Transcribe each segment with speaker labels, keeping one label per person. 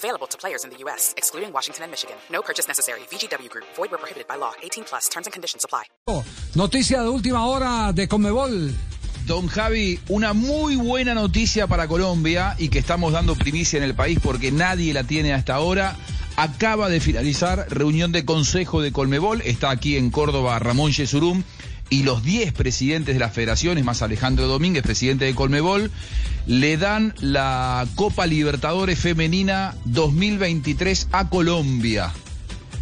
Speaker 1: Available to players in the U.S., excluding Washington and Michigan. No purchase necessary. VGW Group. Void where prohibited by law. 18 plus. Terms and conditions apply.
Speaker 2: Noticia de última hora de Conmebol.
Speaker 3: Don Javi, una muy buena noticia para Colombia y que estamos dando primicia en el país porque nadie la tiene hasta ahora. Acaba de finalizar reunión de consejo de Colmebol. Está aquí en Córdoba Ramón Yesurum y los 10 presidentes de las federaciones, más Alejandro Domínguez, presidente de Colmebol, le dan la Copa Libertadores Femenina 2023 a Colombia.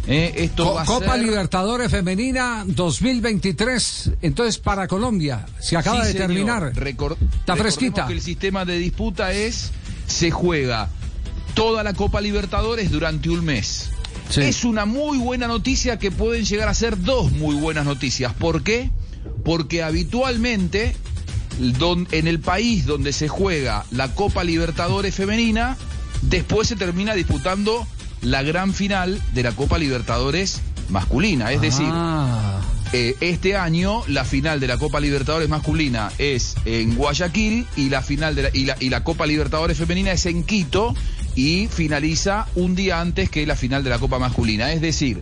Speaker 3: Eh, esto
Speaker 2: Co-
Speaker 3: va a
Speaker 2: Copa
Speaker 3: ser-
Speaker 2: Libertadores Femenina 2023. Entonces, para Colombia, se acaba
Speaker 3: Sí,
Speaker 2: de
Speaker 3: señor.
Speaker 2: terminar.
Speaker 3: Recor-
Speaker 2: Está fresquita.
Speaker 3: que el sistema de disputa es, se juega toda la Copa Libertadores durante un mes.
Speaker 2: Sí.
Speaker 3: Es una muy buena noticia que pueden llegar a ser dos muy buenas noticias. ¿Por qué? Porque habitualmente don- en el país donde se juega la Copa Libertadores femenina, después se termina disputando la gran final de la Copa Libertadores masculina. Es decir,
Speaker 2: Ah,
Speaker 3: eh, este año la final de la Copa Libertadores masculina es en Guayaquil y la final de la, y la, y la Copa Libertadores femenina es en Quito y finaliza un día antes que la final de la Copa masculina. Es decir,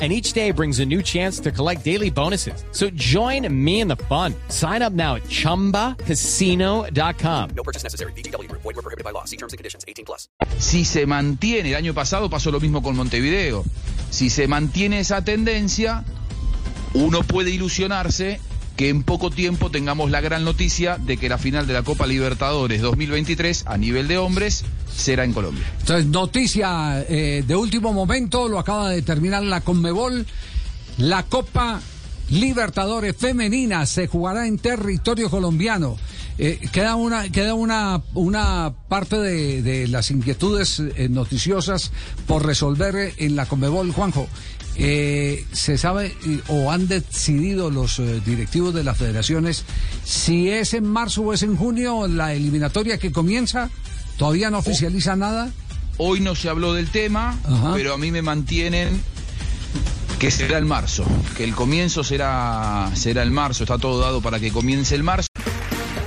Speaker 4: And each day brings a new chance to collect daily bonuses. So join me in the fun. Sign up now at chumbacasino.com.
Speaker 5: No purchase necessary. VGW Group. Void were prohibited by law. See terms and conditions. 18 plus.
Speaker 3: si se mantiene, el año pasado pasó lo mismo con Montevideo, si se mantiene esa tendencia, uno puede ilusionarse que en poco tiempo tengamos la gran noticia de que la final de la Copa Libertadores 2023 a nivel de hombres será en Colombia.
Speaker 2: entonces, noticia eh, de último momento, lo acaba de terminar la Conmebol. La Copa Libertadores Femenina se jugará en territorio colombiano. Eh, queda una queda una una parte de, las inquietudes eh, noticiosas por resolver en la Conmebol, Juanjo. Eh, se sabe eh, o han decidido los eh, directivos de las federaciones si es en marzo o es en junio la eliminatoria que comienza. Todavía no oficializa nada.
Speaker 3: Hoy no se habló del tema,
Speaker 2: Ajá.
Speaker 3: pero a mí me mantienen que será el marzo, que el comienzo será será el marzo, está todo dado para que comience el marzo.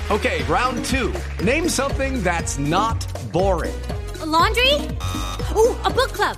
Speaker 6: Okay, round two. Name something that's not boring.
Speaker 7: A laundry? Ooh, a book club.